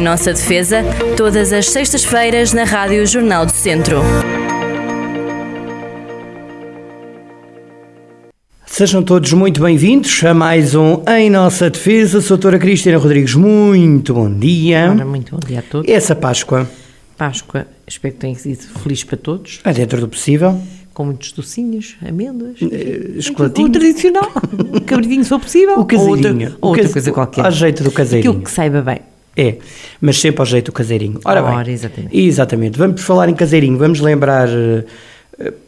Em Nossa Defesa, todas as sextas-feiras na Rádio Jornal do Centro. Sejam todos muito bem-vindos a mais um Em Nossa Defesa. Sou a doutora Cristina Rodrigues, muito bom dia. Ora, muito bom dia a todos. Essa Páscoa, Páscoa, espero que tenha sido feliz para todos, é dentro do possível. com muitos docinhos, amêndoas. Chocolatinho. O tradicional, cabritinho se for possível. O Ou outra, caseirinho. ou outra coisa qualquer. Ao jeito do caseirinho. Aquilo que saiba bem. É, mas sempre ao jeito do caseirinho. Ora bem, Ora, exatamente. exatamente. Vamos falar em caseirinho, vamos lembrar, eh,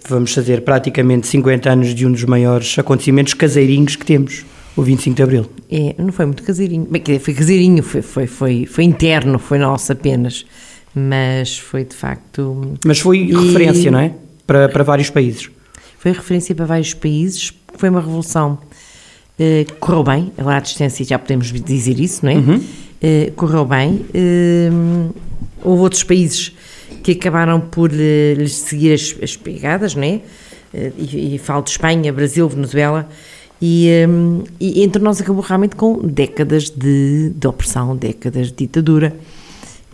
vamos fazer praticamente 50 anos de um dos maiores acontecimentos caseirinhos que temos, o 25 de Abril. É, não foi muito caseirinho. Bem, foi caseirinho, foi, foi, foi, foi interno, foi nosso apenas. Mas foi de facto. Mas foi E- referência, não é? Para, para vários países. Foi referência para vários países, foi uma revolução que correu bem, agora à distância já podemos dizer isso, não é? Uhum. Eh, correu bem. eh, houve outros países que acabaram por eh, lhes seguir as, as pegadas, não é? Eh, e, e falo de Espanha, Brasil, Venezuela. E, eh, e entre nós acabou realmente com décadas de, de opressão, décadas de ditadura.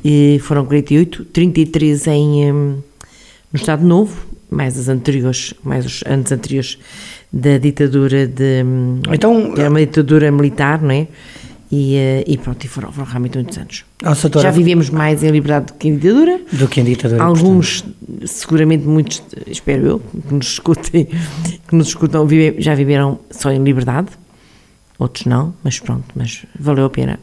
E foram 48, 33 em, eh, no Estado Novo, mais as anteriores, mais os anos anteriores da ditadura de. Então- era uma ditadura militar, não é? E, eh, e pronto, e foram, foram realmente muitos anos. Nossa, doutora, Já vivemos mais em liberdade do que em ditadura. do que em ditadura. Alguns, seguramente muitos, espero eu, que nos escutem, que nos escutam, vive- já viveram só em liberdade. Outros não, mas pronto, mas valeu a pena.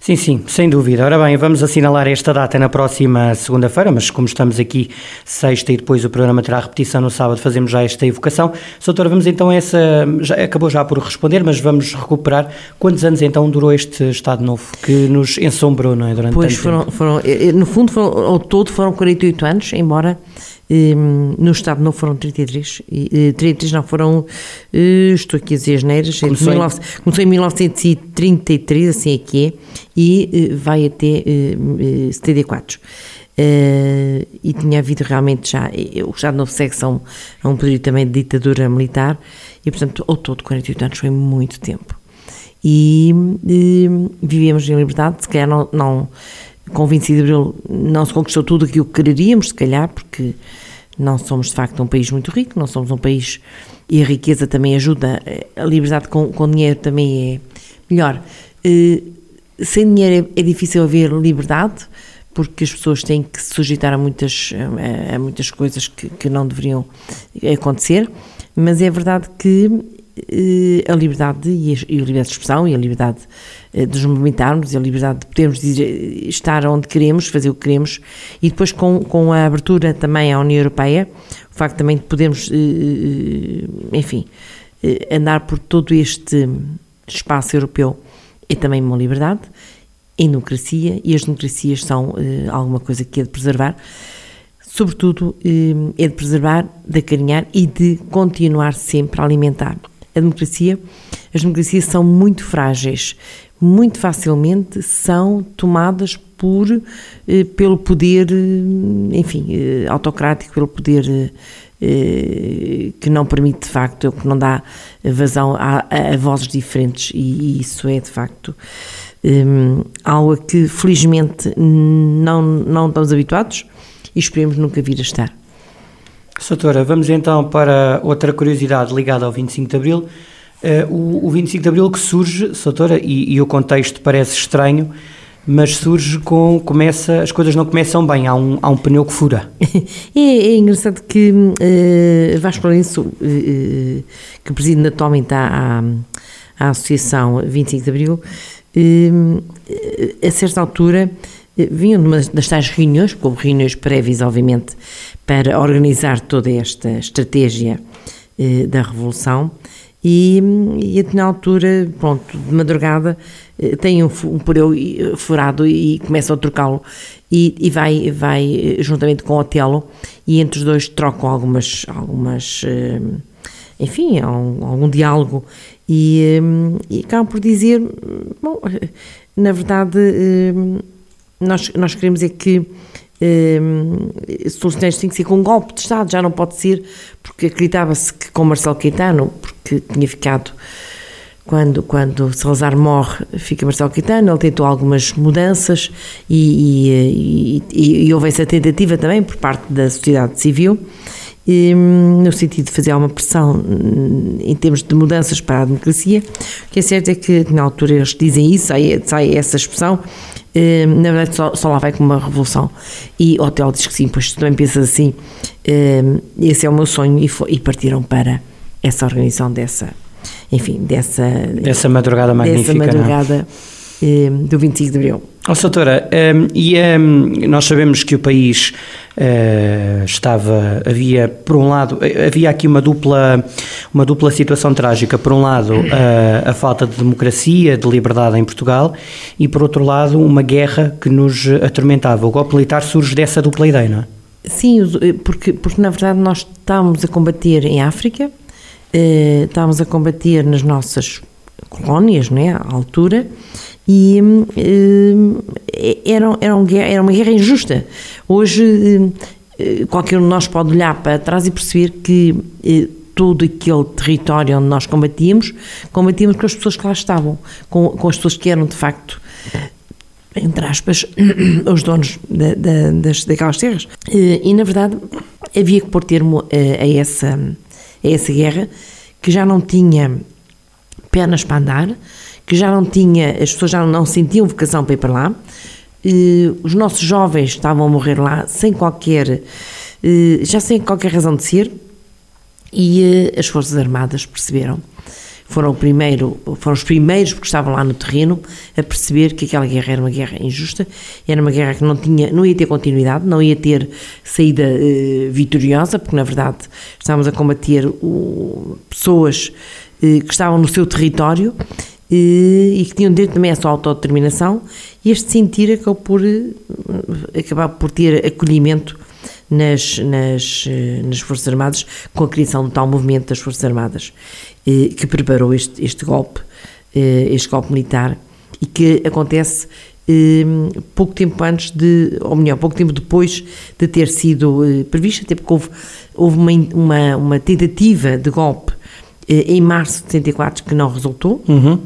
Sim, sim, sem dúvida. Ora bem, vamos assinalar esta data na próxima segunda-feira, mas como estamos aqui sexta e depois o programa terá repetição no sábado, fazemos já esta evocação. Doutora, vamos então a essa. Já, acabou já por responder, mas vamos recuperar. Quantos anos então durou este Estado Novo que nos ensombrou, não é? Durante Pois foram, foram, eh, no fundo, foram, ao todo foram 48 anos, embora eh, no Estado não foram 33, e, eh, 33 não, foram, eh, estou aqui a dizer as neiras, Começou em- começou em 1933, assim é que é, e eh, vai até eh, eh, 74. Eh, e tinha havido realmente já, eh, o Estado Novo segue a um, período também de ditadura militar, e portanto, ao todo 48 anos foi muito tempo e, eh, vivemos em liberdade, se calhar não, não- com o 25 de Abril não se conquistou tudo aquilo que quereríamos, se calhar, porque não somos de facto um país muito rico, não somos um país e a riqueza também ajuda, eh, a liberdade com, com dinheiro também é melhor. Eh, sem dinheiro é, é difícil haver liberdade, porque as pessoas têm que se sujeitar a muitas, a, a muitas coisas que, que não deveriam acontecer, mas é verdade que eh, a liberdade e a, e a liberdade de expressão e a liberdade de nos movimentarmos a liberdade de podermos dizer- estar onde queremos, fazer o que queremos. E depois com, com a abertura também à União Europeia, o facto também de podermos, eh, enfim, eh, andar por todo este espaço europeu é também uma liberdade. Em democracia e as democracias são eh, alguma coisa que é de preservar. Sobretudo eh, é de preservar, de acarinhar e de continuar sempre a alimentar. A democracia, as democracias são muito frágeis, muito facilmente são tomadas por, eh, pelo poder, eh, enfim, eh, autocrático, pelo poder que não permite de facto, que não dá vazão a, a- a vozes diferentes e isso é de facto hum, algo a que felizmente não, não estamos habituados e esperemos nunca vir a estar. Doutora, vamos então para outra curiosidade ligada ao 25 de Abril. Eh, o, o 25 de Abril que surge, doutora, e, e o contexto parece estranho, mas surge com, começa, as coisas não começam bem, há um, há um pneu que fura. É, é engraçado que uh, Vasco Lourenço, uh, uh, que preside atualmente a, a, a Associação 25 de Abril, uh, a certa altura uh, vinham de uma das tais reuniões, como reuniões prévias, obviamente, para organizar toda esta estratégia uh, da Revolução, e, e na altura, pronto, de madrugada, eh, tem um, um pneu eh, furado e começam a trocá-lo. E, e vai, vai eh, juntamente com o Otelo e entre os dois trocam algumas, algumas enfim, algum, diálogo. E, e acabam por dizer, bom, na verdade nós, nós queremos é que eh, soluções têm que ser com um golpe de Estado, já não pode ser, porque acreditava-se que com Marcelo Caetano, porque tinha ficado quando, quando Salazar morre, fica Marcelo Caetano, ele tentou algumas mudanças e, e, e, e houve essa tentativa também por parte da sociedade civil, no sentido de fazer uma pressão hum, em termos de mudanças para a democracia. O que é certo é que, na altura, eles dizem isso, sai, sai essa expressão, hum, na verdade só, só lá vai com uma revolução. E o Hotel diz que sim, pois tu também pensas assim, hum, esse é o meu sonho, e, foi, e partiram para essa organização dessa enfim, dessa... Dessa madrugada magnífica. Dessa é? madrugada eh, do 25 de Abril. Oh, doutora, um, ehm, e um, ehm, nós sabemos que o país uh, estava, havia, por um lado, havia aqui uma dupla, uma dupla situação trágica. Por um lado, uh, a falta de democracia, de liberdade em Portugal, e por outro lado, uma guerra que nos atormentava. O golpe militar surge dessa dupla ideia, não é? Sim, porque, porque na verdade nós estávamos a combater em África, eh, estávamos a combater nas nossas colónias, né, à altura, e eh, era, era, um, era uma guerra injusta. Hoje, eh, qualquer um de nós pode olhar para trás e perceber que eh, todo aquele território onde nós combatíamos, combatíamos com as pessoas que lá estavam, com, com as pessoas que eram de facto entre aspas, os donos da, da, das, daquelas terras. E, e, na verdade, havia que pôr termo a, a essa a essa guerra, que já não tinha pernas para andar, que já não tinha, as pessoas já não sentiam vocação para ir para lá, os nossos jovens estavam a morrer lá sem qualquer, já sem qualquer razão de ser, e eh, as Forças Armadas perceberam foram, primeiro, foram os primeiros, porque estavam lá no terreno, a perceber que aquela guerra era uma guerra injusta, era uma guerra que não, tinha, não ia ter continuidade, não ia ter saída eh, vitoriosa, porque na verdade estávamos a combater o, pessoas eh, que estavam no seu território eh, e que tinham direito também à sua autodeterminação, e este sentir acabou por acabar por ter acolhimento nas, nas, eh, nas Forças Armadas com a criação do tal movimento das Forças Armadas eh, que preparou este, este golpe, eh, este golpe militar e que acontece pouco tempo antes de, ou melhor, pouco tempo depois de ter sido previsto, até porque houve, houve uma, uma, uma tentativa de golpe em março de 74 que não resultou. Uhum.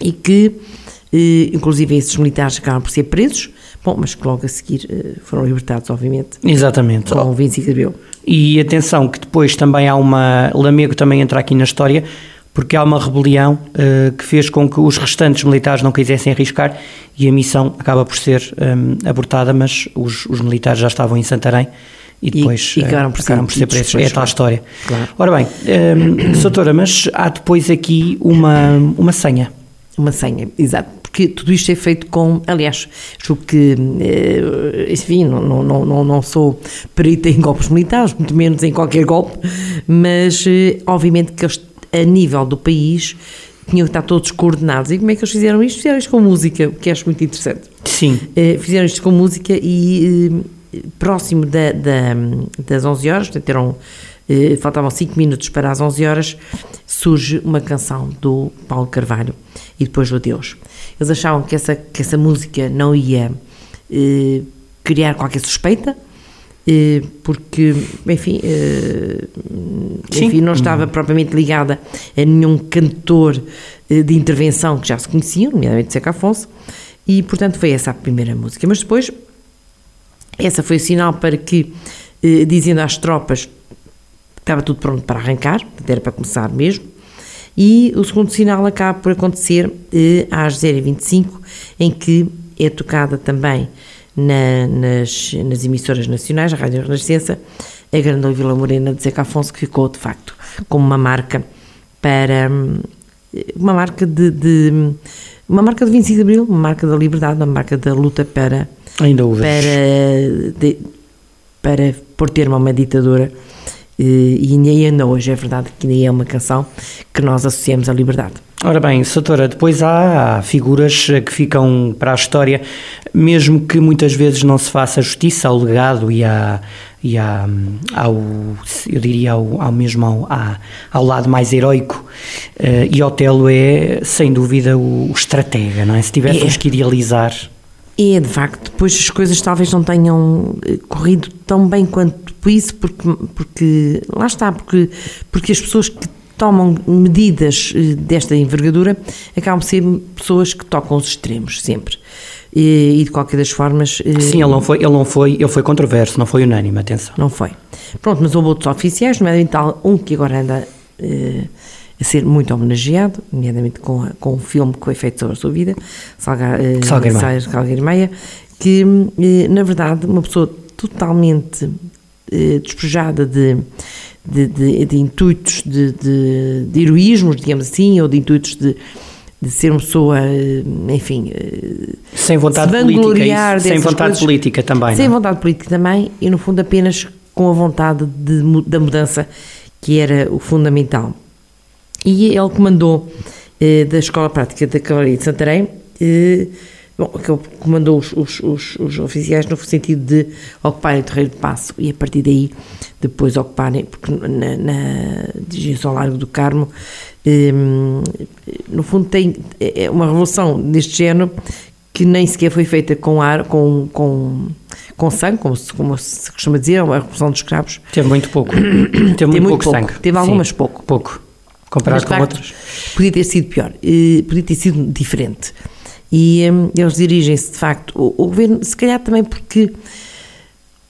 E que, inclusive, esses militares acabaram por ser presos Bom, mas que logo a seguir eh, foram libertados, obviamente. Exatamente. Com o 25 de Abril. E atenção que depois também há uma... Lamego também entra aqui na história, porque há uma rebelião uh, que fez com que os restantes militares não quisessem arriscar e a missão acaba por ser um, abortada, mas os, os, militares já estavam em Santarém e depois e, e acabaram por, acabaram por ser presos. É a tal história. Claro. Ora bem, um, doutora, mas há depois aqui uma, uma senha. Uma senha, exato porque tudo isto é feito com, aliás, julgo que, eh, enfim, não, não, não, não sou perita em golpes militares, muito menos em qualquer golpe, mas eh, obviamente que eles, a nível do país, tinham que estar todos coordenados. E como é que eles fizeram isto? Fizeram isto com música, o que acho muito interessante. Sim. Eh, fizeram isto com música e próximo da, da, das 11 horas, portanto eram faltavam 5 minutos para as 11 horas, surge uma canção do Paulo Carvalho e depois do Adeus. Eles achavam que essa, que essa música não ia eh, criar qualquer suspeita, eh, porque, enfim, eh, enfim, não estava propriamente ligada a nenhum cantor eh, de intervenção que já se conheciam, nomeadamente Seca Afonso, e portanto foi essa a primeira música. Mas depois, essa foi o sinal para que, eh, dizendo às tropas estava tudo pronto para arrancar, era para começar mesmo, e o segundo sinal acaba por acontecer eh, às 0h25, em que é tocada também na, nas, nas emissoras nacionais, a Rádio Renascença, a Grande Vila Morena de Zeca Afonso, que ficou de facto como uma marca para uma marca de, de, uma marca de 25 de Abril, uma marca da liberdade, uma marca da luta para ainda para de, para por termo a uma ditadura e ainda hoje é verdade que ainda é uma canção que nós associamos à liberdade. Ora bem, Soutora, depois há figuras que ficam para a história, mesmo que muitas vezes não se faça justiça ao legado e, à, e à, ao, eu diria, ao, ao mesmo ao, ao lado mais heroico, uh, e Otelo é, sem dúvida, o, o estratega, não é? Se tivéssemos é. que idealizar... É, de facto, depois as coisas talvez não tenham eh, corrido tão bem quanto isso, porque, porque lá está, porque, porque as pessoas que tomam medidas eh, desta envergadura acabam por ser pessoas que tocam os extremos, sempre. E, e de qualquer das formas. eh, Sim, ele não foi, ele não foi, ele foi controverso, não foi unânime, atenção. Não foi. Pronto, mas houve outros oficiais, nomeadamente um que agora anda eh, a ser muito homenageado, nomeadamente com, a- com um filme que foi feito sobre a sua vida, Salga, eh, Salgueiro Maia, que, eh, na verdade, uma pessoa totalmente despojada de, de, de- de intuitos de, de, de heroísmos, digamos assim, ou de intuitos de, de ser uma pessoa, eh, enfim, eh, Sem vontade Se política, isso, sem vontade coisas- política também. sem não é? vontade política também e, no fundo, apenas com a vontade de da mudança, que era o fundamental. E ele comandou eh, da Escola Prática da Cavalaria de Santarém, eh, bom, que comandou os, os, os, os oficiais no sentido de ocuparem o terreiro de passo e, a partir daí, depois ocuparem, porque na, na dirigem-se ao Largo do Carmo, eh, no fundo, tem é uma revolução deste género que nem sequer foi feita com ar, com, com, com sangue, como se, como se costuma dizer, a revolução dos escravos. Teve muito pouco. Teve Tem muito, muito pouco, pouco. sangue. Teve Sim, algumas pouco. Pouco. Mas, Comparado de com facto, outros. Podia ter sido pior, eh, podia ter sido diferente. E hum, eles dirigem-se, de facto, o, o governo, se calhar também porque.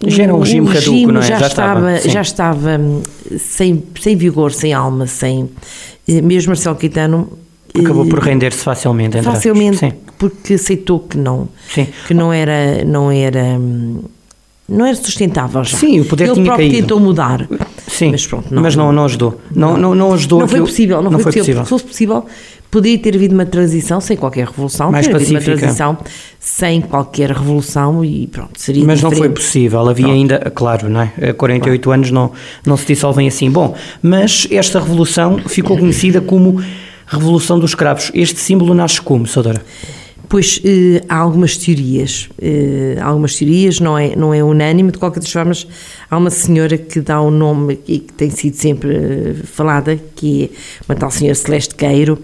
Já era um o regime caduco, regime não é? Já, Já estava, estava, já estava hum, sem, sem vigor, sem alma, sem. eh, Mesmo Marcelo Caetano. Acabou eh, por render-se facilmente. facilmente porque aceitou que não Sim. que não era não era hum, não era sustentável já Sim, o poder ele tinha próprio caído. tentou mudar Sim, mas pronto mas não, não ajudou. Não, não, não ajudou não foi possível não, foi, possível. Se fosse possível poderia ter havido uma transição sem qualquer revolução Mais havido uma pacífica. transição sem qualquer revolução e pronto seria Mas não foi diferente. possível, havia Pronto. ainda, claro, não é? Eh, 48 anos não, não se dissolvem assim. Bom, mas esta revolução ficou conhecida como Revolução dos Escravos. Este símbolo nasce como, Sadora? Pois eh, há algumas teorias, eh, algumas teorias, não é, não é unânime, de qualquer das formas, há uma senhora que dá o nome e que tem sido sempre eh, falada, que é uma tal senhora Celeste Queiro,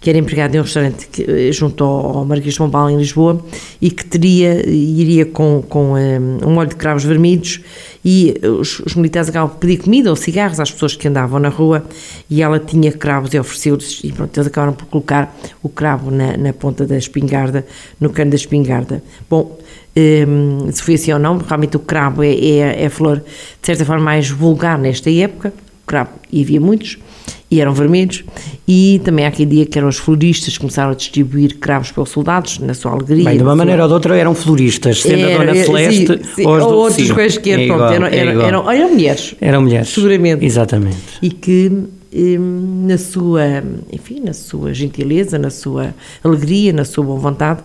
que era empregada em um restaurante que, eh, junto ao, ao Marquês de Pombal, em Lisboa, e que teria, iria com, com eh, um olho de cravos vermelhos e os, os militares acabavam por pedir comida ou cigarros às pessoas que andavam na rua e ela tinha cravos e ofereceu-lhes e pronto, eles acabaram por colocar o cravo na, na ponta da espingarda, no cano da espingarda. Bom, hum, se foi assim ou não, realmente o cravo é, é, é a flor de certa forma mais vulgar nesta época, cravo, e havia muitos, e eram vermelhos, e também há quem diga que eram os floristas que começaram a distribuir cravos pelos soldados, na sua alegria. Bem, de uma sua- maneira ou de outra eram floristas, sendo a Era, Dona era, Celeste sim, sim, ou ou do outros quaisquer, É pronto, igual, eram, é eram, igual. eram, eram mulheres. Eram mulheres. Seguramente. Exatamente. E que, hum, na sua, enfim, na sua gentileza, na sua alegria, na sua boa vontade,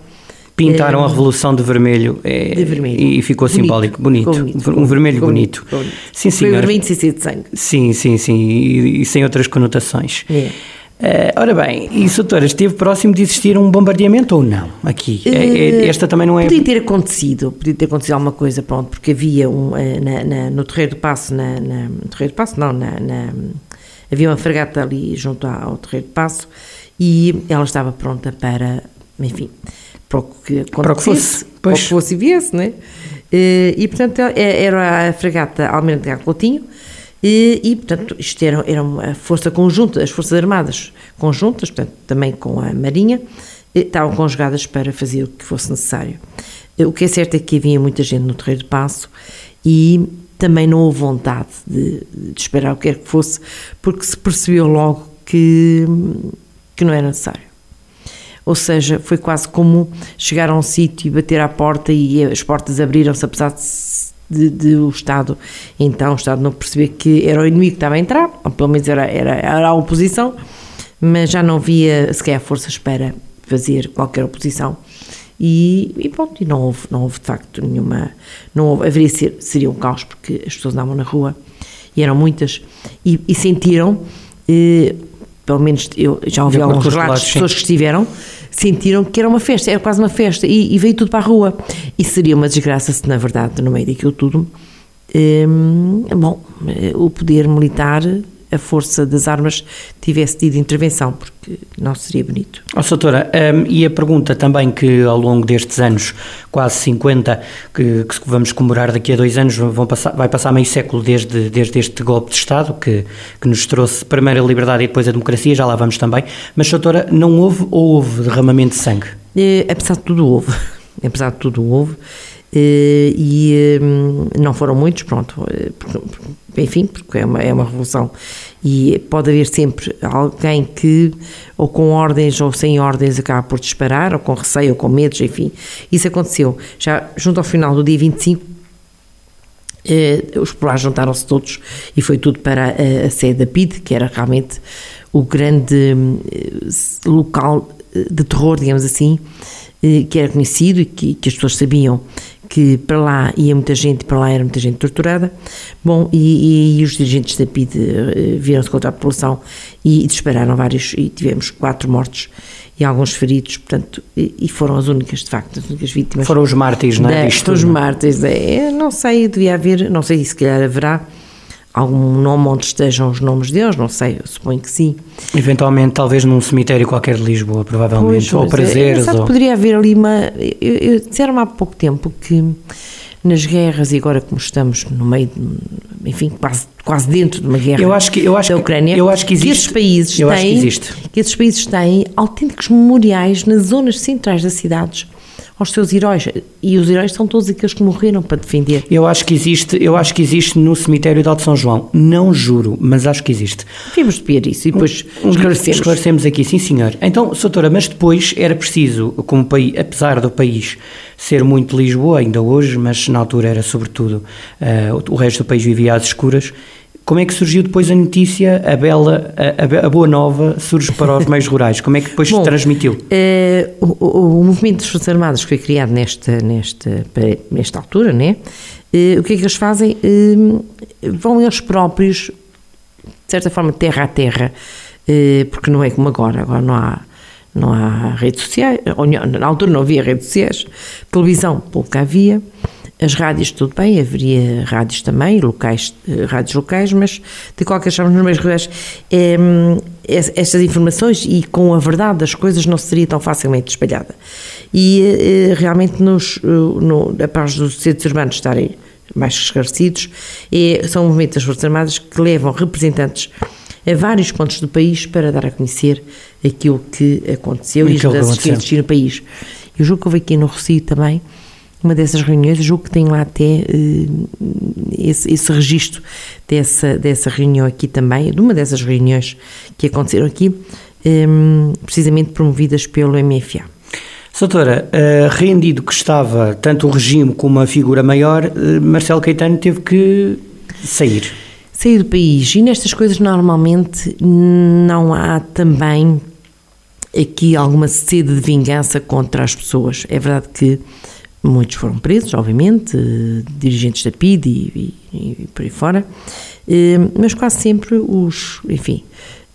Pintaram eh, a revolução de vermelho, eh, de vermelho. e ficou Bonito. simbólico, bonito. Bonito, um vermelho bonito. bonito. Sim, Foi senhor. vermelho sem ser de sangue. Sim, sim, sim, e, e sem outras conotações. É. Eh, ora bem, e doutora, esteve próximo de existir um bombardeamento ou não? Aqui. É- é- Eh, esta também não é. Podia ter acontecido, podia ter acontecido alguma coisa, pronto, porque havia um, eh, na- na- no Terreiro do Passo, na, na- no Terreiro do Passo, não, na, na- havia uma fragata ali junto ao Terreiro do Passo e ela estava pronta para, enfim, para o que acontecesse, Para o que fosse, para o pois. que fosse e viesse, né? Eh, E, portanto, eh, era a fragata Almirante Gago Coutinho, e, e, portanto, isto era, era uma força conjunta, as Forças Armadas conjuntas, portanto, também com a Marinha, estavam conjugadas para fazer o que fosse necessário. Eh, O que é certo é que havia muita gente no Terreiro de Passo e também não houve vontade de, de esperar o que quer que fosse, porque se percebeu logo que, que não era necessário. Ou seja, foi quase como chegar a um sítio e bater à porta e as portas abriram-se, apesar de, de, de o Estado, então o Estado não perceber que era o inimigo que estava a entrar, ou pelo menos era, era, era a oposição, mas já não havia sequer forças para fazer qualquer oposição. E, e pronto, e não houve, não houve de facto nenhuma. Não houve, haveria ser, seria um caos porque as pessoas andavam na rua e eram muitas e, e sentiram, eh, pelo menos eu já ouvi alguns relatos de sim. pessoas que estiveram, sentiram que era uma festa, era quase uma festa e, e veio tudo para a rua. E seria uma desgraça se, na verdade, no meio daquilo tudo, hum, bom, eh, o poder militar a força das armas tivesse tido intervenção, porque não seria bonito. Oh, doutora, um, e a pergunta também que ao longo destes anos, quase 50, que, que vamos comemorar daqui a dois anos, vão passar, vai passar meio século desde, desde este golpe de Estado, que, que nos trouxe primeiro a liberdade e depois a democracia, já lá vamos também, mas doutora, não houve ou houve derramamento de sangue? É, apesar de tudo houve, apesar de tudo houve, eh, e hum, não foram muitos, pronto, eh, enfim, porque é uma, é uma revolução e pode haver sempre alguém que, ou com ordens ou sem ordens, acaba por disparar, ou com receio, ou com medos, enfim. Isso aconteceu. Já junto ao final do dia 25, eh, os populares juntaram-se todos e foi tudo para a, a sede da PID, que era realmente o grande eh, local de terror, digamos assim, eh, que era conhecido e que, que as pessoas sabiam que para lá ia muita gente, para lá era muita gente torturada. Bom, e, e os dirigentes da PID uh, viram-se contra a população e dispararam vários, e tivemos quatro mortos e alguns feridos, portanto, e, e foram as únicas, de facto, as únicas vítimas. Foram os mártires, não é? Foram os mártires, é, não sei, devia haver, não sei se calhar haverá, algum nome onde estejam os nomes deles, não sei, eu suponho que sim. Eventualmente, talvez num cemitério qualquer de Lisboa, provavelmente, pois, ou prazeres. É, ou... poderia haver ali uma. Eu, eu disseram há pouco tempo que nas guerras, e agora como estamos no meio, de, enfim, quase, quase dentro de uma guerra eu acho que, eu acho da Ucrânia, que, eu acho que, existe, que esses países eu têm, acho que, existe. que esses países têm autênticos memoriais nas zonas centrais das cidades aos seus heróis. E os heróis são todos aqueles que morreram para defender. Eu acho que existe, eu acho que existe no cemitério de Alto São João. Não juro, mas acho que existe. Vimos de isso e depois um, esclarecemos. Esclarecemos aqui, sim senhor. Então, doutora, mas depois era preciso, como país, apesar do país ser muito Lisboa ainda hoje, mas na altura era sobretudo uh, o resto do país vivia às escuras, como é que surgiu depois a notícia, a bela, a, a boa nova surge para os meios rurais? Como é que depois Bom, se transmitiu? Uh, o, o, movimento dos Forças Armadas que foi criado nesta, nesta, nesta altura, né? Uh, o que é que eles fazem? Uh, vão eles próprios, de certa forma, terra a terra, porque não é como agora, agora não há não há redes sociais, na altura não havia redes sociais, televisão pouco havia, as rádios, tudo bem, haveria rádios também, locais, eh, rádios locais, mas de qualquer forma, nos meios rurais, é, estas informações e com a verdade das coisas não seria tão facilmente espalhada. E é, realmente, nos, no, após dos centros urbanos estarem mais esclarecidos, é, são movimentos das Forças Armadas que levam representantes a vários pontos do país para dar a conhecer aquilo que aconteceu e, e as mudanças que existiram no país. Eu julgo que houve aqui no Rocio também uma dessas reuniões, julgo que tem lá até uh, esse, esse registro dessa, dessa reunião aqui também, de uma dessas reuniões que aconteceram aqui, um, precisamente promovidas pelo MFA. Doutora, uh, rendido que estava tanto o regime como a figura maior, uh, Marcelo Caetano teve que sair. Sair do país. E nestas coisas normalmente não há também aqui alguma sede de vingança contra as pessoas. É verdade que Muitos foram presos, obviamente, dirigentes da PID e, e, e por aí fora, eh, mas quase sempre os, enfim,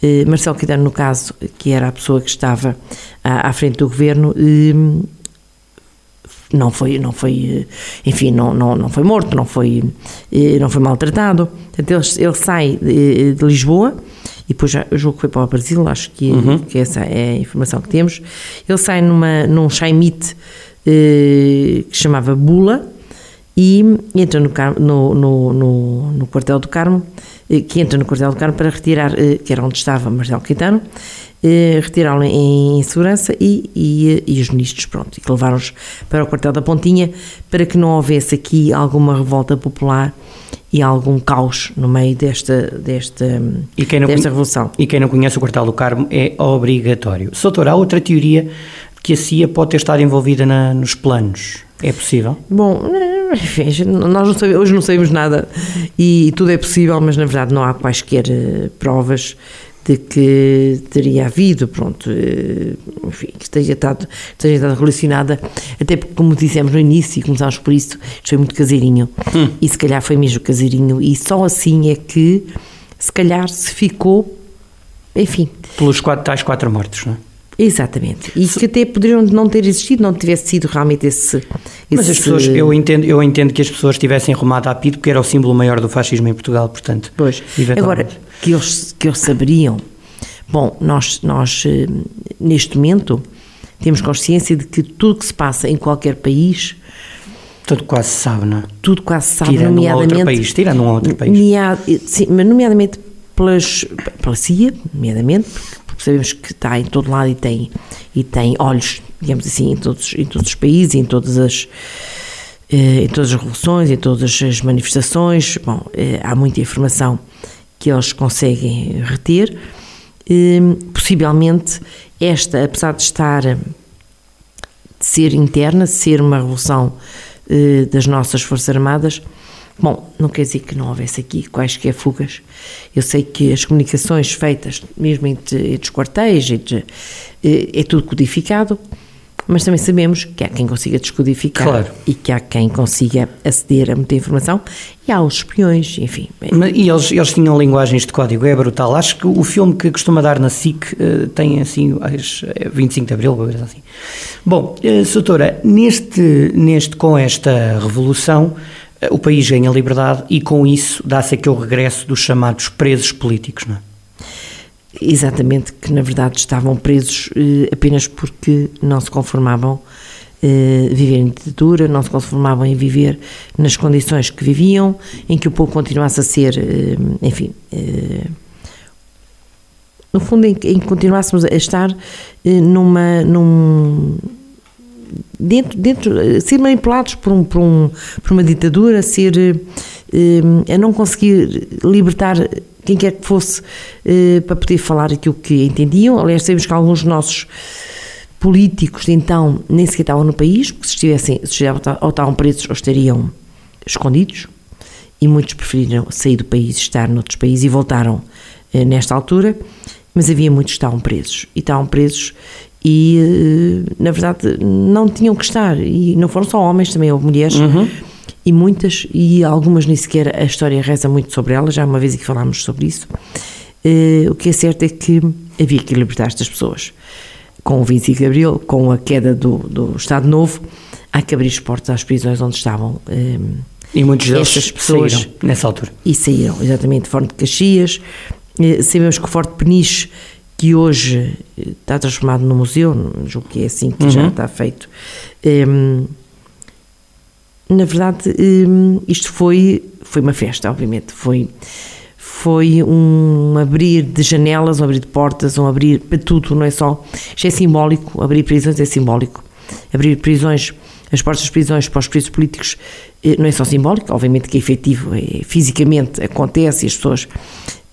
eh, Marcelo Quidano, no caso, que era a pessoa que estava à, à frente do governo, eh, não foi, não foi, enfim, não, não, não foi morto, não foi, não foi maltratado. Portanto, ele, ele sai de, de Lisboa e depois já, eu julgo que foi para o Brasil, acho que, uhum. que essa é a informação que temos. Ele sai numa, num Chaimite que chamava Bula e entra no, no, no, no, quartel do Carmo, eh, que entra no quartel do Carmo para retirar, eh, que era onde estava Marcelo Quintano, retirá-lo em, segurança e, e, e, os ministros, pronto, e que levaram-os para o quartel da Pontinha para que não houvesse aqui alguma revolta popular e algum caos no meio desta, desta, desta revolução. E quem não conhece o quartel do Carmo é obrigatório. Soutor, há outra teoria que a CIA pode ter estado envolvida na, nos planos. É possível? Bom, enfim, nós não sabemos, hoje não sabemos nada e tudo é possível, mas na verdade não há quaisquer uh, provas de que teria havido, pronto, uh, enfim, que esteja estado, esteja estado relacionada, até porque, como dissemos no início, e começámos por isso, isto foi muito caseirinho, hum. e se calhar foi mesmo caseirinho, e só assim é que, se calhar, se ficou, enfim. Pelos quatro, tais quatro mortos, não é? Exatamente. E que até poderiam não ter existido, não tivesse sido realmente esse. esse Mas as pessoas, eu entendo, eu entendo que as pessoas tivessem rumado a PIDE porque era o símbolo maior do fascismo em Portugal, portanto. Pois. Agora, que eles, que eles saberiam. Bom, nós, nós eh, neste momento temos consciência de que tudo que se passa em qualquer país. Tudo quase se sabe, não é? Tudo quase se sabe, tirando nomeadamente. Um outro país, tirando um outro país. sim, mas nomeadamente pelas, pela CIA, nomeadamente, porque sabemos que está em todo lado e tem, e tem olhos, digamos assim, em todos, em todos os países, em todas as eh, em todas as revoluções, em todas as manifestações. Bom, eh, há muita informação que eles conseguem reter. Eh, possivelmente, esta, apesar de estar de ser interna, ser uma revolução das nossas Forças Armadas, Bom, não quer dizer que não houvesse aqui quaisquer fugas. Eu sei que as comunicações feitas, mesmo entre, entre os quartéis, entre, é tudo codificado, mas também sabemos que há quem consiga descodificar claro. e que há quem consiga aceder a muita informação e há os espiões, enfim. Mas, e eles, eles tinham linguagens de código, é brutal. Acho que o filme que costuma dar na SIC uh, tem assim, as, 25 de Abril, coisa assim. Bom, uh, Soutora, neste, neste, com esta revolução, o país ganha liberdade e com isso dá-se aquele regresso dos chamados presos políticos, não é? Exatamente, que na verdade estavam presos eh, apenas porque não se conformavam eh, viver em ditadura, não se conformavam em viver nas condições que viviam, em que o povo continuasse a ser, eh, enfim, eh, no fundo, em que continuássemos a estar eh, numa, num, dentro, dentro, ser manipulados por, um, por, um, por uma ditadura, ser, eh, a não conseguir libertar quem quer que fosse, eh, para poder falar aquilo que entendiam. Aliás, sabemos que alguns dos nossos políticos de então nem sequer estavam no país, porque se estivessem, se ou estavam presos ou estariam escondidos, e muitos preferiram sair do país, estar noutros países e voltaram eh, nesta altura, mas havia muitos que estavam presos, e estavam presos e, eh, na verdade, não tinham que estar, e não foram só homens, também houve mulheres, uhum e muitas, e algumas nem sequer a história reza muito sobre elas, já uma vez que falámos sobre isso. Uh, o que é certo é que havia que libertar estas pessoas. Com o 25 de Abril, com a queda do, do Estado Novo, há que abrir as portas às prisões onde estavam. Uh, e muitos deles pessoas saíram nessa altura. E saíram, exatamente, Forte de Caxias. Sabemos que o Forte Peniche, que hoje está transformado no museu, julgo que é assim que uhum. já está feito, um, na verdade, hum, isto foi, foi uma festa, obviamente. Foi, foi um abrir de janelas, um abrir de portas, um abrir para tudo, não é só. Isto é simbólico, abrir prisões é simbólico. Abrir prisões, as portas das prisões para os presos políticos eh, não é só simbólico, obviamente que é efetivo, é, fisicamente acontece e as pessoas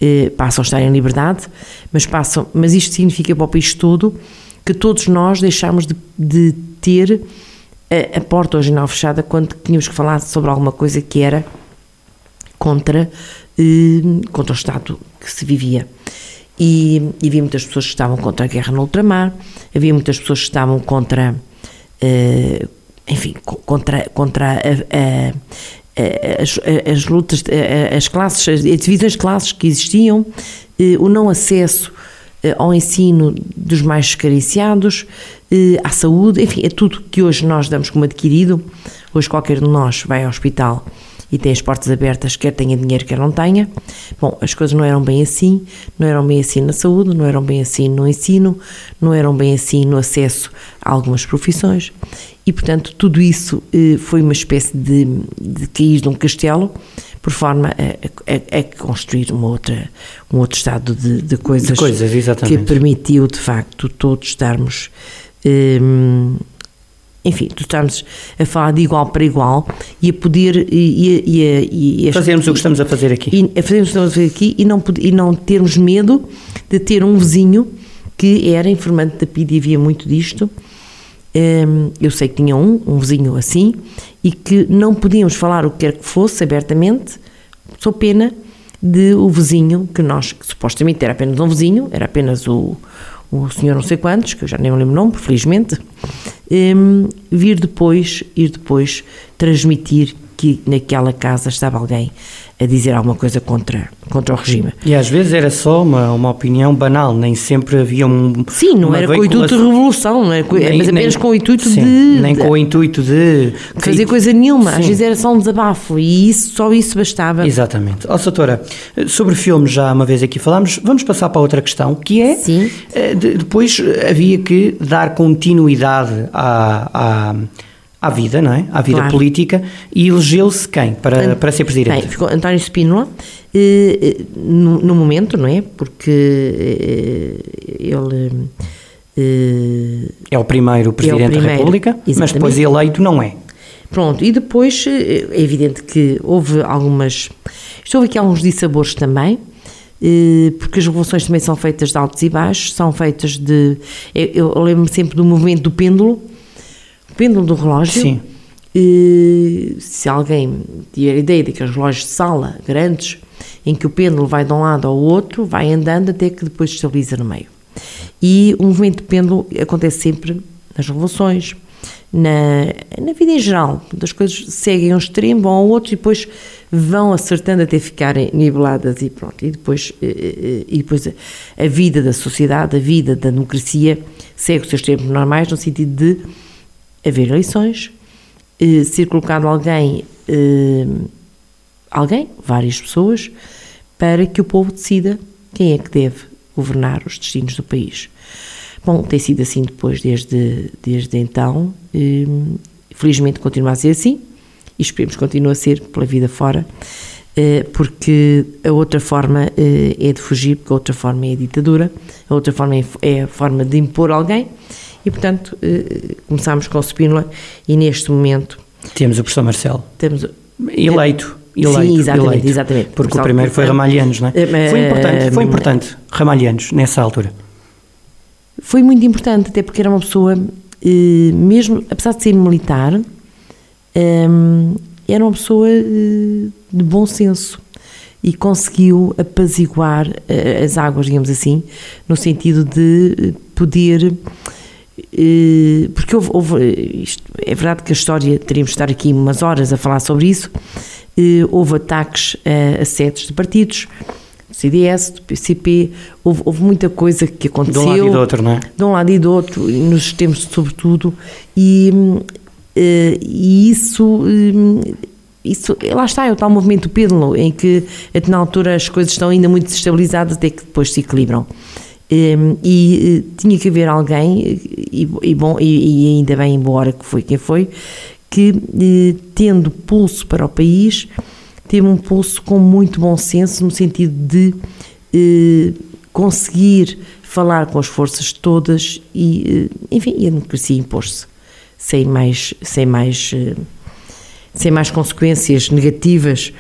eh, passam a estar em liberdade, mas, passam, mas isto significa para o país todo que todos nós deixamos de, de ter a, a porta original fechada quando tínhamos que falar sobre alguma coisa que era contra, eh, contra o Estado que se vivia. E, e, havia muitas pessoas que estavam contra a guerra no ultramar, havia muitas pessoas que estavam contra, eh, enfim, contra, contra a, a, as, as, lutas, as classes, as divisões de classes que existiam, eh, o não acesso eh, ao ensino dos mais escariciados, eh, à saúde, enfim, é tudo que hoje nós damos como adquirido. Hoje qualquer de nós vai ao hospital e tem as portas abertas, quer tenha dinheiro, quer não tenha. Bom, as coisas não eram bem assim, não eram bem assim na saúde, não eram bem assim no ensino, não eram bem assim no acesso a algumas profissões. E, portanto, tudo isso eh, foi uma espécie de, de cair de um castelo, por forma a, a, a, construir uma outra, um outro estado de, de coisas, de coisas que permitiu, de facto, todos estarmos Hum, enfim, tu estamos a falar de igual para igual e a poder e, e, e, fazermos o que estamos a fazer aqui. E, a fazermos o que estamos a fazer aqui e não, e não termos medo de ter um vizinho que era informante da PID e havia muito disto eu sei que tinha um, um vizinho assim e que não podíamos falar o que quer que fosse abertamente sou pena de o vizinho que nós que supostamente era apenas um vizinho era apenas o o senhor não sei quantos, que eu já nem me lembro o nome, felizmente, um, vir depois, ir depois transmitir que naquela casa estava alguém a dizer alguma coisa contra, contra o regime. E às vezes era só uma, uma opinião banal, nem sempre havia um. Sim, não era com o intuito de revolução, não era, nem, mas apenas nem, com o intuito sim, de. Nem com o intuito de. Fazer coisa nenhuma, sim. às vezes era só um desabafo e isso, só isso bastava. Exatamente. Ó, oh, Soutora, sobre filmes já uma vez aqui falámos, vamos passar para outra questão, que é. Sim. Eh, depois havia que dar continuidade à, à à vida, não é? À vida claro. política e elegeu-se quem para, para ser presidente? Bem, ficou António Spínola, eh, eh, no, no, momento, não é? Porque eh, ele... Eh, é o primeiro presidente é o primeiro, da República, exatamente. mas depois eleito não é. Pronto, e depois é evidente que houve algumas. Houve aqui alguns dissabores também, porque as revoluções também são feitas de altos e baixos, são feitas de. Eu, eu lembro-me sempre do movimento do pêndulo, pêndulo do relógio. Sim. E, se alguém tiver ideia daqueles relógios de sala grandes, em que o pêndulo vai de um lado ao outro, vai andando até que depois estabiliza no meio. E o movimento de pêndulo acontece sempre nas revoluções, na, na vida em geral. As coisas seguem um extremo, vão ao outro e depois vão acertando até ficarem niveladas e pronto. E depois, eh, eh, e depois a vida da sociedade, a vida da democracia segue os seus tempos normais no sentido de haver eleições, eh, ser colocado alguém, eh, alguém, várias pessoas, para que o povo decida quem é que deve governar os destinos do país. Bom, tem sido assim depois, desde, desde então, eh, felizmente continua a ser assim, e esperemos que continue a ser pela vida fora, porque a outra forma é de fugir, porque a outra forma é a ditadura, a outra forma é a forma de impor alguém, e, portanto, eh, começámos com o Spínola e neste momento... Temos o professor Marcelo. Temos... Eleito. Eleito, Sim, exatamente, eleito, exatamente. Porque o primeiro foi Ramalhianos, não é? Eh, foi importante, foi importante, Ramalhianos, nessa altura. Foi muito importante, até porque era uma pessoa, eh, mesmo, apesar de ser militar, era uma pessoa de bom senso e conseguiu apaziguar as águas, digamos assim, no sentido de poder porque houve, houve isto, é verdade que a história, teríamos de estar aqui umas horas a falar sobre isso, houve ataques a, a sedes de partidos, do CDS, do PCP, houve, houve, muita coisa que aconteceu. De um lado e do outro, não é? De um lado e do outro, nos tempos sobretudo, e, e isso isso, lá está, é o tal movimento pêndulo, em que na altura as coisas estão ainda muito desestabilizadas até que depois se equilibram. Um, e uh, tinha que haver alguém, e, e bom, e, e, ainda bem, embora que foi quem foi, que uh, tendo pulso para o país, teve um pulso com muito bom senso, no sentido de conseguir falar com as forças todas e, enfim, e a democracia impor-se, sem mais, sem mais, sem mais consequências negativas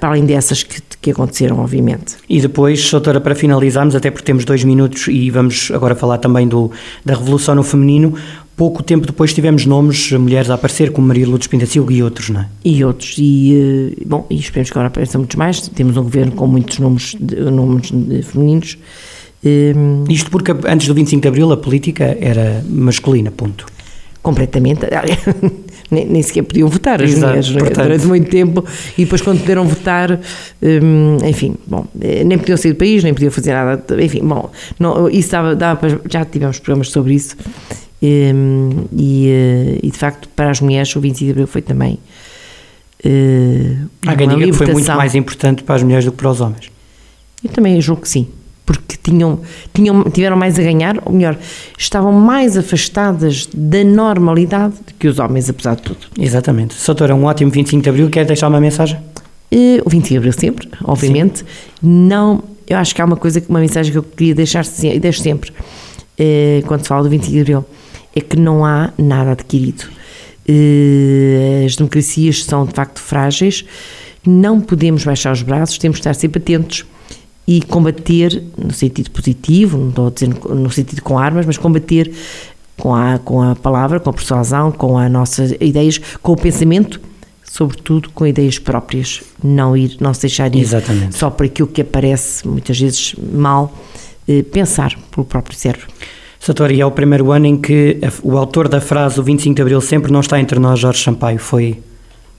para além dessas que, que aconteceram, obviamente. E depois, doutora, para finalizarmos, até porque temos dois minutos e vamos agora falar também do, da revolução no feminino, pouco tempo depois tivemos nomes, mulheres a aparecer, como Maria Lourdes Pinta Silva e outros, não é? E outros, e, eh, bom, e esperemos que agora apareçam muitos mais, temos um governo com muitos nomes, nomes femininos. Um, Isto porque antes do 25 de Abril a política era masculina, ponto. Completamente. nem, nem sequer podiam votar as Exato, mulheres é? portanto... durante muito tempo e depois quando puderam votar, hum, enfim, bom, eh, nem podiam sair do país, nem podiam fazer nada, enfim, bom, não, isso dava, dava, já tivemos programas sobre isso hum, e, eh, e de facto para as mulheres o 25 de Abril foi também uh, a ganha foi muito mais importante para as mulheres do que para os homens. Eu também julgo que sim porque tinham, tinham, tiveram mais a ganhar, ou melhor, estavam mais afastadas da normalidade do que os homens, apesar de tudo. Exatamente. Soutora, um ótimo 25 de Abril, quer deixar uma mensagem? Uh, o 25 de Abril sempre, obviamente. Sim. Não, eu acho que há uma coisa, uma mensagem que eu queria deixar e deixo sempre, uh, quando se fala do 25 de Abril, é que não há nada adquirido. Uh, as democracias são de facto frágeis, não podemos baixar os braços, temos de estar sempre atentos e combater no sentido positivo, não estou a dizer no sentido com armas, mas combater com a, com a palavra, com a persuasão, com as nossas ideias, com o pensamento, sobretudo com ideias próprias, não ir, não se deixar ir Exatamente. só por aquilo que aparece muitas vezes mal, eh, pensar pelo próprio cérebro. Satori, é o primeiro ano em que o autor da frase o 25 de Abril sempre não está entre nós, Jorge Sampaio, foi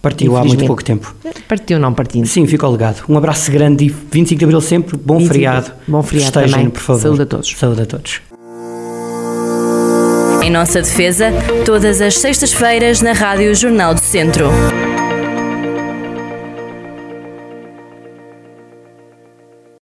Partiu há muito pouco tempo. Partiu, não partindo. Sim, ficou legado. Um abraço grande e 25 de Abril sempre, bom feriado. Bom feriado Festejem, também. por favor. Saúde a todos. Saúde a todos. Em nossa defesa, todas as sextas-feiras na Rádio Jornal do Centro.